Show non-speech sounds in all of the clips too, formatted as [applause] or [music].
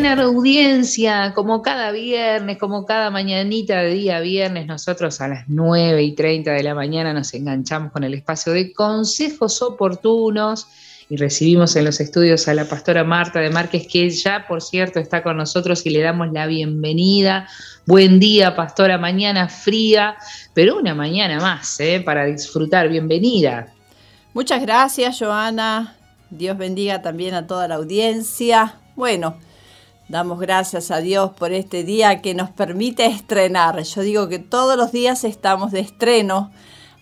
La audiencia, como cada viernes, como cada mañanita de día viernes, nosotros a las 9 y 30 de la mañana nos enganchamos con el espacio de consejos oportunos y recibimos en los estudios a la pastora Marta de Márquez, que ya, por cierto, está con nosotros y le damos la bienvenida. Buen día, pastora, mañana fría, pero una mañana más ¿eh? para disfrutar. Bienvenida. Muchas gracias, Joana. Dios bendiga también a toda la audiencia. Bueno, Damos gracias a Dios por este día que nos permite estrenar. Yo digo que todos los días estamos de estreno,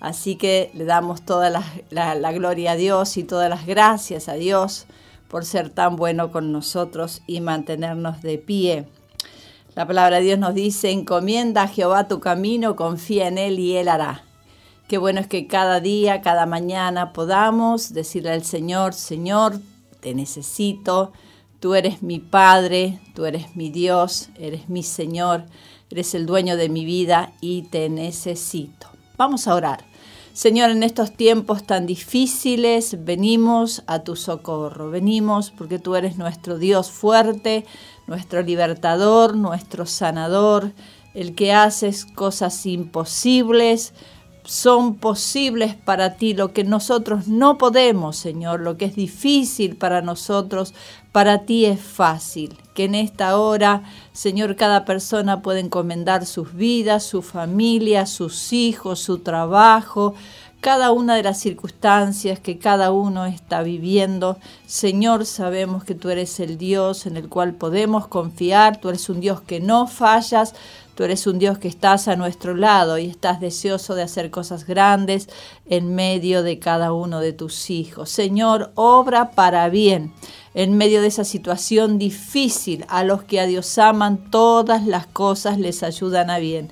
así que le damos toda la, gloria a Dios y todas las gracias a Dios por ser tan bueno con nosotros y mantenernos de pie. La palabra de Dios nos dice, encomienda a Jehová tu camino, confía en Él y Él hará. Qué bueno es que cada día, cada mañana podamos decirle al Señor, Señor, te necesito, Tú eres mi Padre, tú eres mi Dios, eres mi Señor, eres el dueño de mi vida y te necesito. Vamos a orar. Señor, en estos tiempos tan difíciles venimos a tu socorro, venimos porque tú eres nuestro Dios fuerte, nuestro libertador, nuestro sanador, el que haces cosas imposibles, son posibles para ti, lo que nosotros no podemos, Señor, lo que es difícil para nosotros, para ti es fácil. Que en esta hora, Señor, cada persona pueda encomendar sus vidas, su familia, sus hijos, su trabajo, cada una de las circunstancias que cada uno está viviendo. Señor, sabemos que tú eres el Dios en el cual podemos confiar, tú eres un Dios que no fallas, Tú eres un Dios que estás a nuestro lado y estás deseoso de hacer cosas grandes en medio de cada uno de tus hijos. Señor, obra para bien. En medio de esa situación difícil, a los que a Dios aman, todas las cosas les ayudan a bien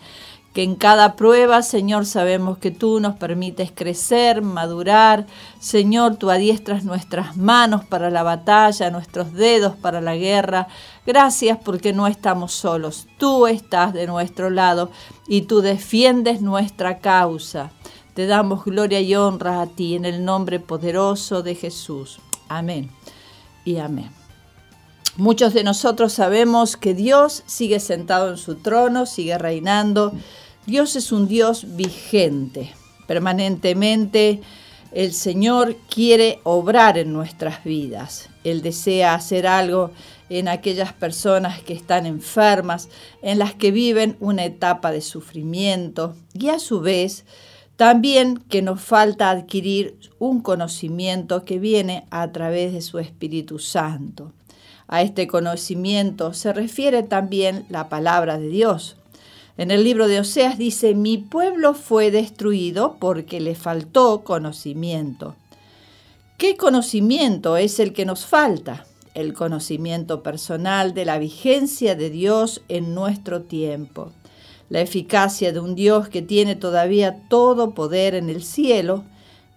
que en cada prueba, Señor, sabemos que tú nos permites crecer, madurar. Señor, tú adiestras nuestras manos para la batalla, nuestros dedos para la guerra. Gracias porque no estamos solos. Tú estás de nuestro lado y tú defiendes nuestra causa. Te damos gloria y honra a ti en el nombre poderoso de Jesús. Amén y amén. Muchos de nosotros sabemos que Dios sigue sentado en su trono, sigue reinando Dios es un Dios vigente. Permanentemente el Señor quiere obrar en nuestras vidas. Él desea hacer algo en aquellas personas que están enfermas, en las que viven una etapa de sufrimiento y a su vez también que nos falta adquirir un conocimiento que viene a través de su Espíritu Santo. A este conocimiento se refiere también la palabra de Dios. En el libro de Oseas dice, mi pueblo fue destruido porque le faltó conocimiento. ¿Qué conocimiento es el que nos falta? El conocimiento personal de la vigencia de Dios en nuestro tiempo, la eficacia de un Dios que tiene todavía todo poder en el cielo,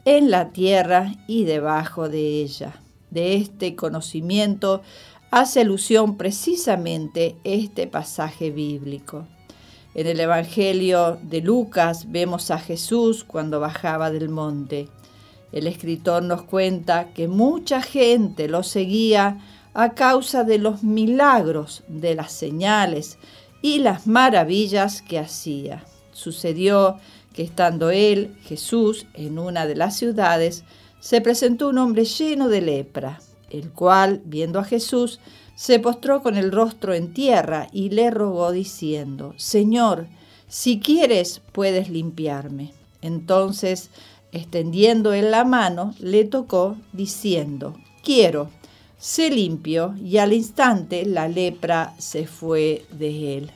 en la tierra y debajo de ella. De este conocimiento hace alusión precisamente este pasaje bíblico. En el Evangelio de Lucas vemos a Jesús cuando bajaba del monte. El escritor nos cuenta que mucha gente lo seguía a causa de los milagros, de las señales y las maravillas que hacía. Sucedió que estando él, Jesús, en una de las ciudades, se presentó un hombre lleno de lepra, el cual, viendo a Jesús, se postró con el rostro en tierra y le rogó diciendo, Señor, si quieres puedes limpiarme. Entonces, extendiendo él la mano, le tocó diciendo, quiero, se limpió y al instante la lepra se fue de él.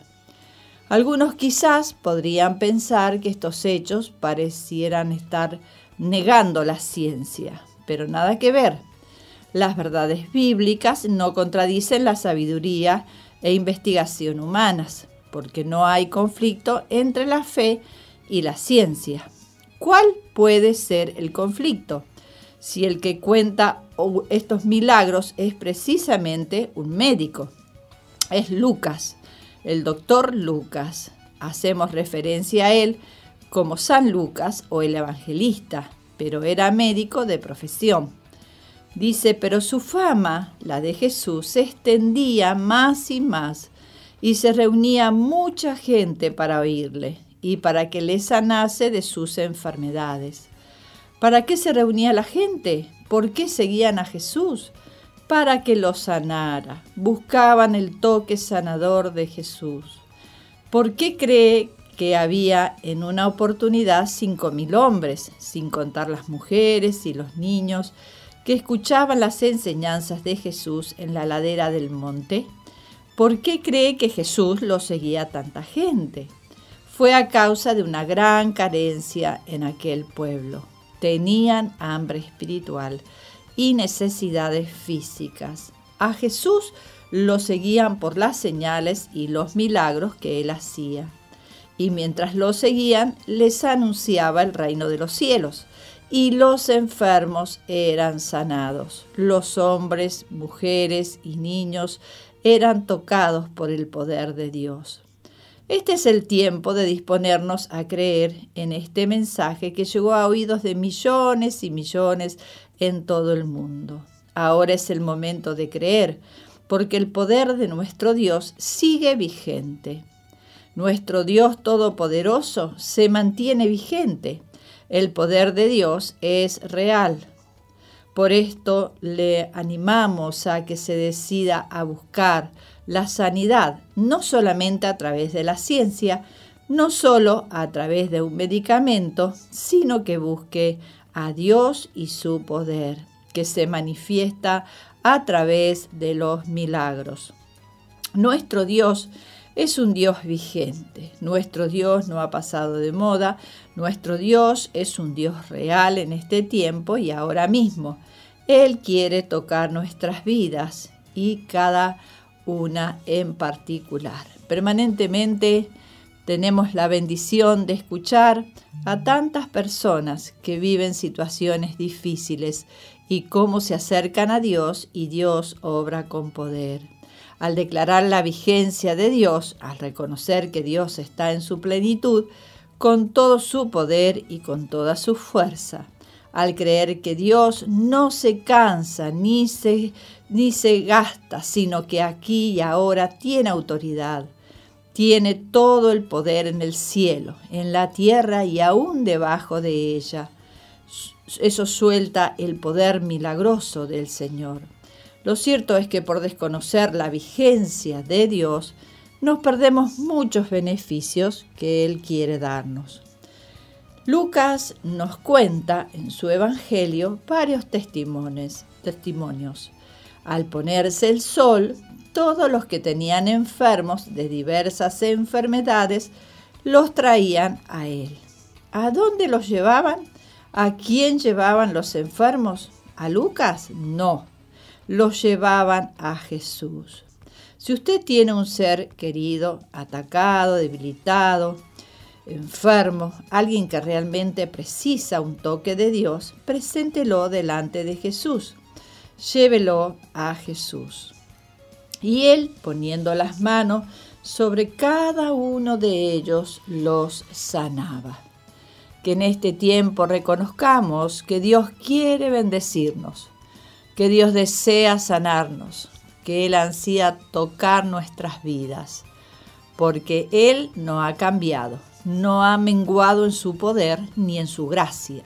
Algunos quizás podrían pensar que estos hechos parecieran estar negando la ciencia, pero nada que ver. Las verdades bíblicas no contradicen la sabiduría e investigación humanas, porque no hay conflicto entre la fe y la ciencia. ¿Cuál puede ser el conflicto? Si el que cuenta estos milagros es precisamente un médico. Es Lucas, el doctor Lucas. Hacemos referencia a él como San Lucas o el evangelista, pero era médico de profesión. Dice, pero su fama, la de Jesús, se extendía más y más y se reunía mucha gente para oírle y para que le sanase de sus enfermedades. ¿Para qué se reunía la gente? ¿Por qué seguían a Jesús? Para que lo sanara. Buscaban el toque sanador de Jesús. ¿Por qué cree que había en una oportunidad cinco mil hombres, sin contar las mujeres y los niños, que escuchaban las enseñanzas de Jesús en la ladera del monte? ¿Por qué cree que Jesús lo seguía tanta gente? Fue a causa de una gran carencia en aquel pueblo. Tenían hambre espiritual y necesidades físicas. A Jesús lo seguían por las señales y los milagros que él hacía. Y mientras lo seguían, les anunciaba el reino de los cielos y los enfermos eran sanados. Los hombres, mujeres y niños eran tocados por el poder de Dios. Este es el tiempo de disponernos a creer en este mensaje que llegó a oídos de millones y millones en todo el mundo. Ahora es el momento de creer, porque el poder de nuestro Dios sigue vigente. Nuestro Dios Todopoderoso se mantiene vigente el poder de Dios es real. Por esto le animamos a que se decida a buscar la sanidad, no solamente a través de la ciencia, no solo a través de un medicamento, sino que busque a Dios y su poder, que se manifiesta a través de los milagros. Nuestro Dios es un Dios vigente. Nuestro Dios no ha pasado de moda. Nuestro Dios es un Dios real en este tiempo y ahora mismo. Él quiere tocar nuestras vidas y cada una en particular. Permanentemente tenemos la bendición de escuchar a tantas personas que viven situaciones difíciles y cómo se acercan a Dios y Dios obra con poder al declarar la vigencia de Dios, al reconocer que Dios está en su plenitud, con todo su poder y con toda su fuerza, al creer que Dios no se cansa ni se, ni se gasta, sino que aquí y ahora tiene autoridad, tiene todo el poder en el cielo, en la tierra y aún debajo de ella. Eso suelta el poder milagroso del Señor. Lo cierto es que por desconocer la vigencia de Dios, nos perdemos muchos beneficios que Él quiere darnos. Lucas nos cuenta en su Evangelio varios testimonios. testimonios. Al ponerse el sol, todos los que tenían enfermos de diversas enfermedades los traían a Él. ¿A dónde los llevaban? ¿A quién llevaban los enfermos? ¿A Lucas? No los llevaban a Jesús. Si usted tiene un ser querido, atacado, debilitado, enfermo, alguien que realmente precisa un toque de Dios, preséntelo delante de Jesús. Llévelo a Jesús. Y él, poniendo las manos sobre cada uno de ellos, los sanaba. Que en este tiempo reconozcamos que Dios quiere bendecirnos que Dios desea sanarnos, que Él ansía tocar nuestras vidas, porque Él no ha cambiado, no ha menguado en su poder ni en su gracia.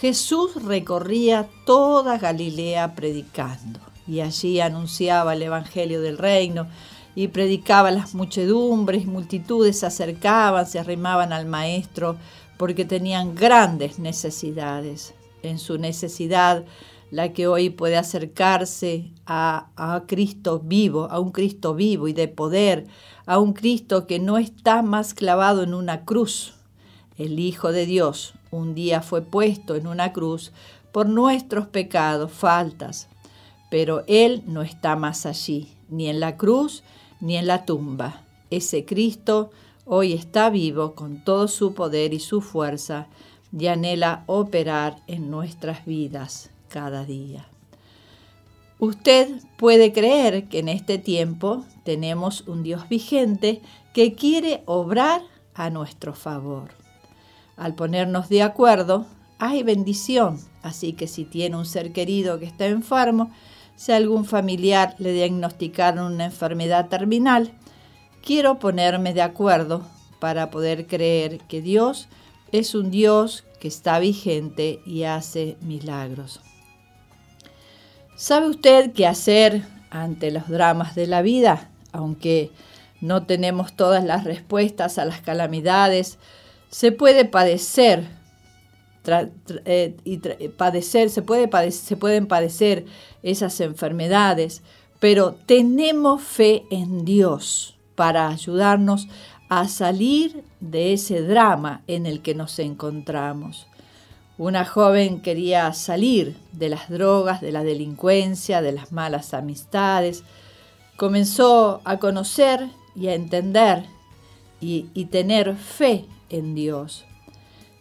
Jesús recorría toda Galilea predicando y allí anunciaba el Evangelio del Reino y predicaba las muchedumbres, multitudes se acercaban, se arrimaban al Maestro porque tenían grandes necesidades. En su necesidad la que hoy puede acercarse a, a, Cristo vivo, a un Cristo vivo y de poder, a un Cristo que no está más clavado en una cruz. El Hijo de Dios un día fue puesto en una cruz por nuestros pecados, faltas, pero Él no está más allí, ni en la cruz, ni en la tumba. Ese Cristo hoy está vivo con todo su poder y su fuerza y anhela operar en nuestras vidas cada día. Usted puede creer que en este tiempo tenemos un Dios vigente que quiere obrar a nuestro favor. Al ponernos de acuerdo, hay bendición, así que si tiene un ser querido que está enfermo, si algún familiar le diagnosticaron una enfermedad terminal, quiero ponerme de acuerdo para poder creer que Dios es un Dios que está vigente y hace milagros. ¿Sabe usted qué hacer ante los dramas de la vida? Aunque no tenemos todas las respuestas a las calamidades, se puede padecer eh, y padecer, se, puede se pueden padecer esas enfermedades, pero tenemos fe en Dios para ayudarnos a salir de ese drama en el que nos encontramos. Una joven quería salir de las drogas, de la delincuencia, de las malas amistades. Comenzó a conocer y a entender y, tener fe en Dios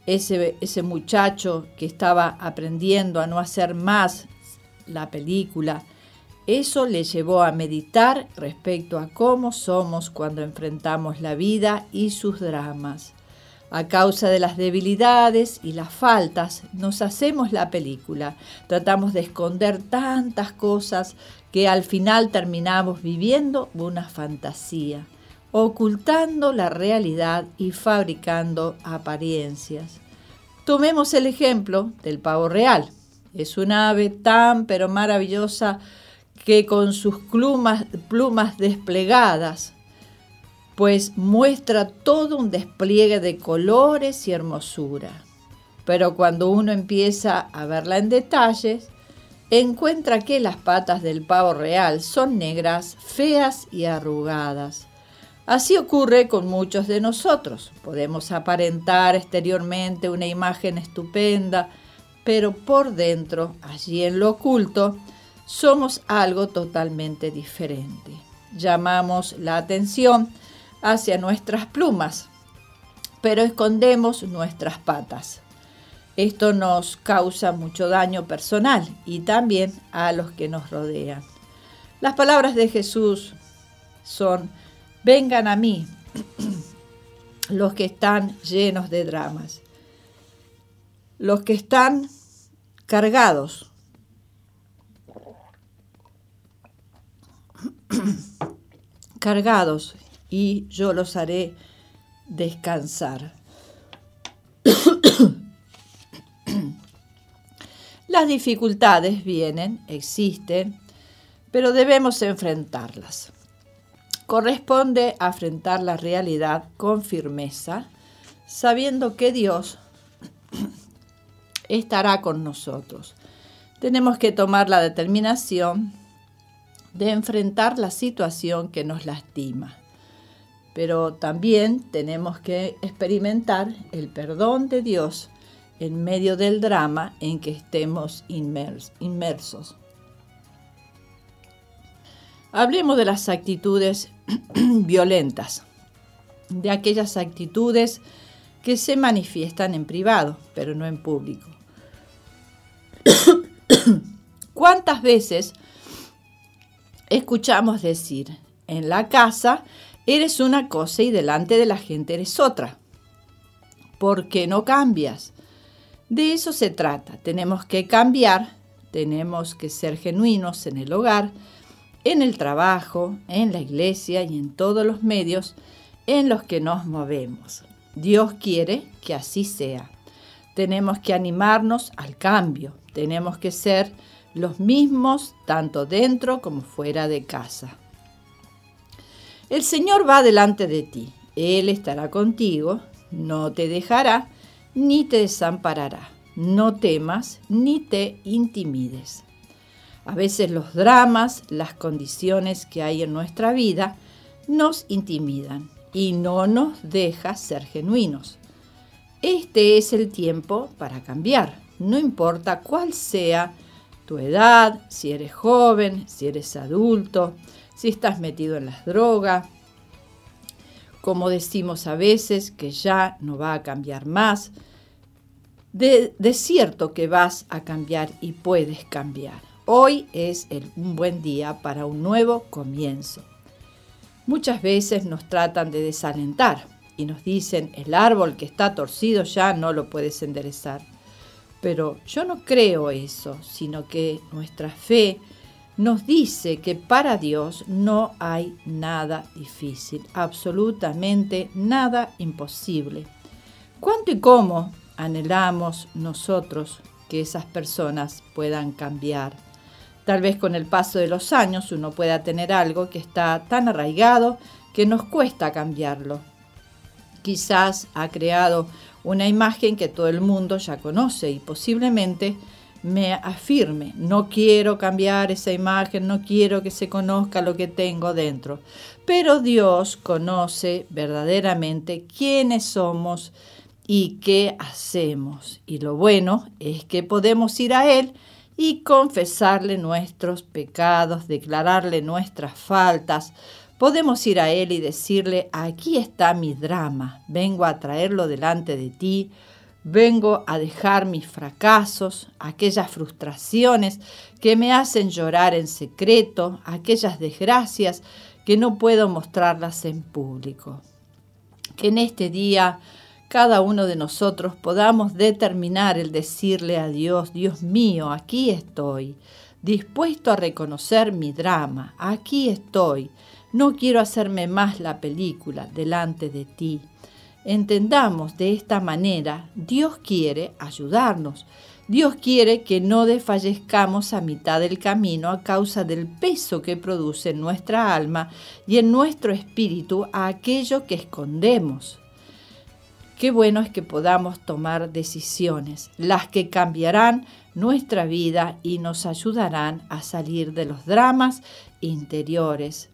ese, ese muchacho que estaba aprendiendo a no hacer más la película, eso le llevó a meditar respecto a cómo somos cuando enfrentamos la vida y sus dramas. A causa de las debilidades y las faltas, nos hacemos la película. Tratamos de esconder tantas cosas que al final terminamos viviendo una fantasía ocultando la realidad y fabricando apariencias. Tomemos el ejemplo del pavo real. Es un ave tan pero maravillosa que con sus plumas, plumas desplegadas, pues muestra todo un despliegue de colores y hermosura. Pero cuando uno empieza a verla en detalles, encuentra que las patas del pavo real son negras, feas y arrugadas. Así ocurre con muchos de nosotros. Podemos aparentar exteriormente una imagen estupenda, pero por dentro, allí en lo oculto, somos algo totalmente diferente. Llamamos la atención hacia nuestras plumas, pero escondemos nuestras patas. Esto nos causa mucho daño personal y también a los que nos rodean. Las palabras de Jesús son Vengan a mí [clears throat] los que están llenos de dramas, los que están cargados, [clears throat] cargados, y yo los haré descansar. [coughs] Las dificultades vienen, existen, pero debemos enfrentarlas corresponde afrontar la realidad con firmeza, sabiendo que Dios [coughs] estará con nosotros. Tenemos que tomar la determinación de enfrentar la situación que nos lastima, pero también tenemos que experimentar el perdón de Dios en medio del drama en que estemos inmersos. Hablemos de las actitudes [clears throat] violentas, de aquellas actitudes que se manifiestan en privado, pero no en público. [clears throat] ¿Cuántas veces escuchamos decir, en la casa eres una cosa y delante de la gente eres otra? ¿Por qué no cambias? De eso se trata. Tenemos que cambiar, tenemos que ser genuinos en el hogar, en el trabajo, en la iglesia y en todos los medios en los que nos movemos. Dios quiere que así sea. Tenemos que animarnos al cambio, tenemos que ser los mismos tanto dentro como fuera de casa. El Señor va delante de ti, Él estará contigo, no te dejará ni te desamparará. No temas ni te intimides. A veces los dramas, las condiciones que hay en nuestra vida nos intimidan y no nos deja ser genuinos. Este es el tiempo para cambiar, no importa cuál sea tu edad, si eres joven, si eres adulto, si estás metido en las drogas, como decimos a veces, que ya no va a cambiar más. De, cierto que vas a cambiar y puedes cambiar. Hoy es un buen día para un nuevo comienzo. Muchas veces nos tratan de desalentar y nos dicen el árbol que está torcido ya no lo puedes enderezar. Pero yo no creo eso, sino que nuestra fe nos dice que para Dios no hay nada difícil, absolutamente nada imposible. ¿Cuánto y cómo anhelamos nosotros que esas personas puedan cambiar? Tal vez con el paso de los años uno pueda tener algo que está tan arraigado que nos cuesta cambiarlo. Quizás ha creado una imagen que todo el mundo ya conoce y posiblemente me afirme, no quiero cambiar esa imagen, no quiero que se conozca lo que tengo dentro. Pero Dios conoce verdaderamente quiénes somos y qué hacemos. Y lo bueno es que podemos ir a Él y confesarle nuestros pecados, declararle nuestras faltas. Podemos ir a Él y decirle, aquí está mi drama, vengo a traerlo delante de ti Vengo a dejar mis fracasos, aquellas frustraciones que me hacen llorar en secreto, aquellas desgracias que no puedo mostrarlas en público. Que en este día cada uno de nosotros podamos determinar el decirle a Dios, Dios mío, aquí estoy, dispuesto a reconocer mi drama, aquí estoy, no quiero hacerme más la película delante de ti entendamos de esta manera, Dios quiere ayudarnos. Dios quiere que no desfallezcamos a mitad del camino a causa del peso que produce en nuestra alma y en nuestro espíritu a aquello que escondemos. Qué bueno es que podamos tomar decisiones, las que cambiarán nuestra vida y nos ayudarán a salir de los dramas interiores.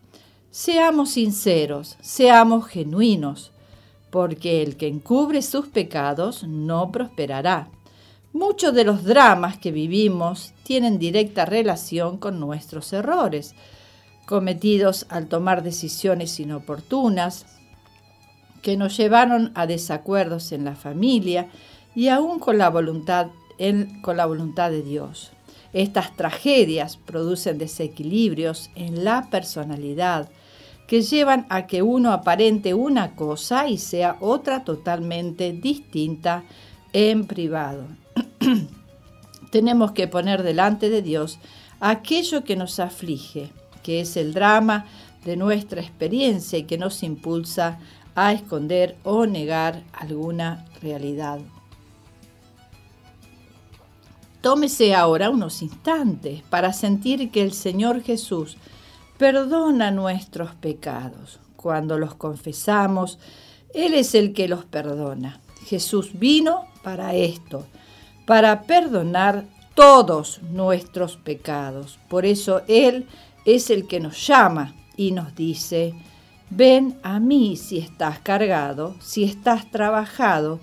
Seamos sinceros, seamos genuinos porque el que encubre sus pecados no prosperará. Muchos de los dramas que vivimos tienen directa relación con nuestros errores, cometidos al tomar decisiones inoportunas, que nos llevaron a desacuerdos en la familia y aún con la voluntad, con la voluntad de Dios. Estas tragedias producen desequilibrios en la personalidad, que llevan a que uno aparente una cosa y sea otra totalmente distinta en privado. [clears throat] Tenemos que poner delante de Dios aquello que nos aflige, que es el drama de nuestra experiencia y que nos impulsa a esconder o negar alguna realidad. Tómese ahora unos instantes para sentir que el Señor Jesús perdona nuestros pecados. Cuando los confesamos, Él es el que los perdona. Jesús vino para esto, para perdonar todos nuestros pecados. Por eso Él es el que nos llama y nos dice, ven a mí si estás cargado, si estás trabajado.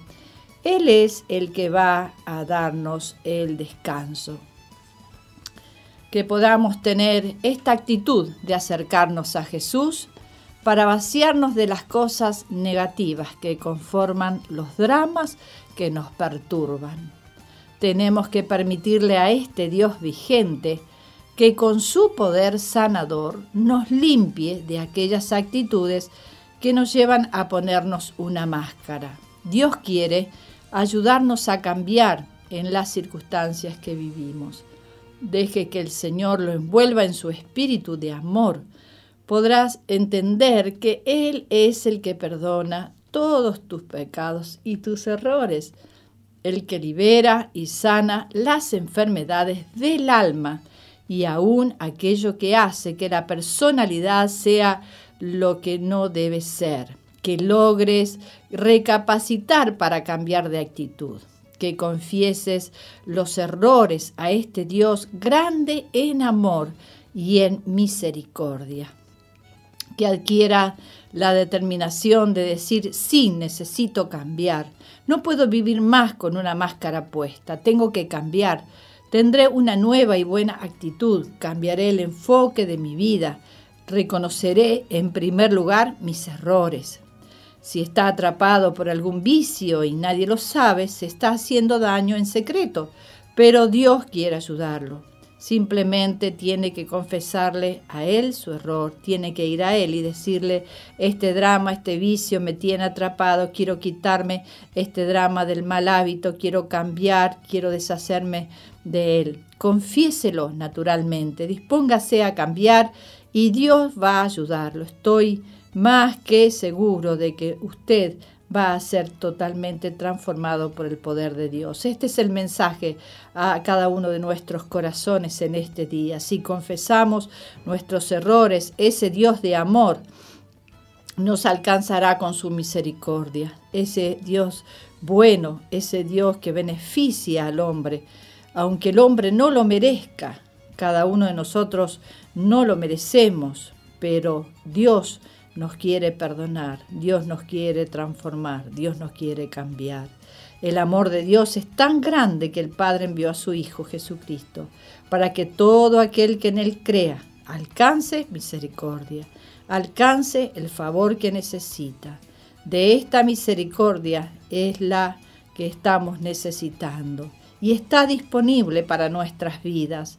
Él es el que va a darnos el descanso que podamos tener esta actitud de acercarnos a Jesús para vaciarnos de las cosas negativas que conforman los dramas que nos perturban. Tenemos que permitirle a este Dios vigente que con su poder sanador nos limpie de aquellas actitudes que nos llevan a ponernos una máscara. Dios quiere ayudarnos a cambiar en las circunstancias que vivimos. Deje que el Señor lo envuelva en su espíritu de amor. Podrás entender que Él es el que perdona todos tus pecados y tus errores, el que libera y sana las enfermedades del alma y aún aquello que hace que la personalidad sea lo que no debe ser, que logres recapacitar para cambiar de actitud que confieses los errores a este Dios grande en amor y en misericordia. que adquiera la determinación de decir, sí, necesito cambiar. No puedo vivir más con una máscara puesta, tengo que cambiar. Tendré una nueva y buena actitud, cambiaré el enfoque de mi vida, reconoceré en primer lugar mis errores. Si está atrapado por algún vicio y nadie lo sabe, se está haciendo daño en secreto, pero Dios quiere ayudarlo. Simplemente tiene que confesarle a él su error, tiene que ir a él y decirle, este drama, este vicio me tiene atrapado, quiero quitarme este drama del mal hábito, quiero cambiar, quiero deshacerme de él. Confiéselo naturalmente, dispóngase a cambiar y Dios va a ayudarlo. Estoy más que seguro de que usted va a ser totalmente transformado por el poder de Dios. Este es el mensaje a cada uno de nuestros corazones en este día. Si confesamos nuestros errores, ese Dios de amor nos alcanzará con su misericordia. Ese Dios bueno, ese Dios que beneficia al hombre, aunque el hombre no lo merezca. Cada uno de nosotros no lo merecemos, pero Dios nos quiere perdonar, Dios nos quiere transformar, Dios nos quiere cambiar. El amor de Dios es tan grande que el Padre envió a su Hijo Jesucristo para que todo aquel que en Él crea alcance misericordia, alcance el favor que necesita. De esta misericordia es la que estamos necesitando y está disponible para nuestras vidas.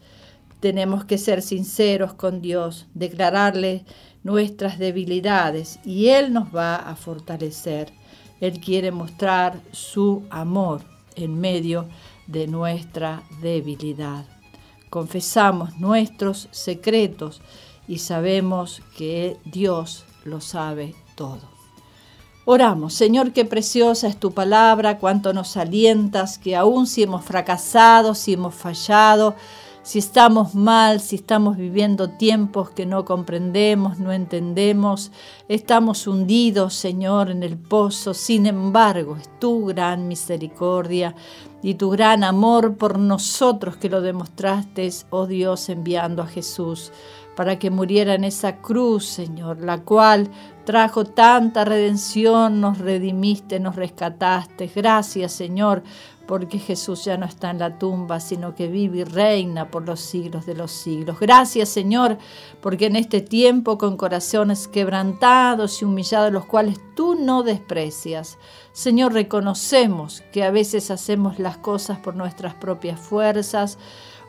Tenemos que ser sinceros con Dios, declararle nuestras debilidades y Él nos va a fortalecer. Él quiere mostrar su amor en medio de nuestra debilidad. Confesamos nuestros secretos y sabemos que Dios lo sabe todo. Oramos, Señor, qué preciosa es tu palabra, cuánto nos alientas, que aún si hemos fracasado, si hemos fallado, si estamos mal, si estamos viviendo tiempos que no comprendemos, no entendemos, estamos hundidos, Señor, en el pozo. Sin embargo, es tu gran misericordia y tu gran amor por nosotros que lo demostraste, oh Dios, enviando a Jesús para que muriera en esa cruz, Señor, la cual trajo tanta redención, nos redimiste, nos rescataste. Gracias, Señor, porque Jesús ya no está en la tumba, sino que vive y reina por los siglos de los siglos. Gracias Señor, porque en este tiempo con corazones quebrantados y humillados, los cuales tú no desprecias, Señor, reconocemos que a veces hacemos las cosas por nuestras propias fuerzas,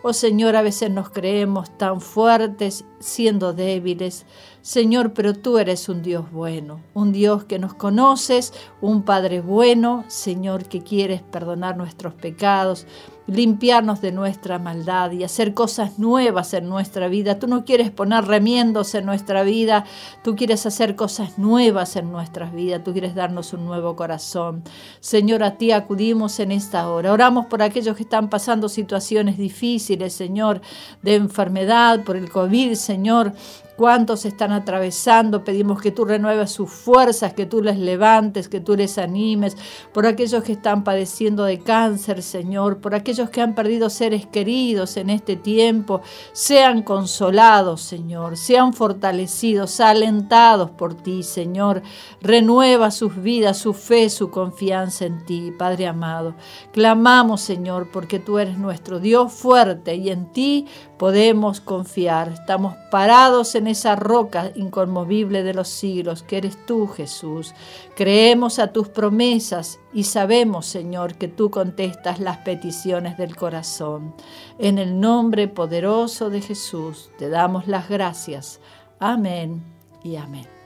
Oh Señor, a veces nos creemos tan fuertes siendo débiles. Señor, pero tú eres un Dios bueno, un Dios que nos conoces, un Padre bueno, Señor, que quieres perdonar nuestros pecados, limpiarnos de nuestra maldad y hacer cosas nuevas en nuestra vida. Tú no quieres poner remiendos en nuestra vida, tú quieres hacer cosas nuevas en nuestras vidas, tú quieres darnos un nuevo corazón. Señor, a ti acudimos en esta hora. Oramos por aquellos que están pasando situaciones difíciles, Señor, de enfermedad, por el COVID, Señor cuántos están atravesando. Pedimos que tú renueves sus fuerzas, que tú les levantes, que tú les animes. Por aquellos que están padeciendo de cáncer, Señor. Por aquellos que han perdido seres queridos en este tiempo. Sean consolados, Señor. Sean fortalecidos, alentados por ti, Señor. Renueva sus vidas, su fe, su confianza en ti, Padre amado. Clamamos, Señor, porque tú eres nuestro Dios fuerte y en ti podemos confiar. Estamos parados en esa roca inconmovible de los siglos, que eres tú, Jesús. Creemos a tus promesas y sabemos, Señor, que tú contestas las peticiones del corazón. En el nombre poderoso de Jesús te damos las gracias. Amén y amén.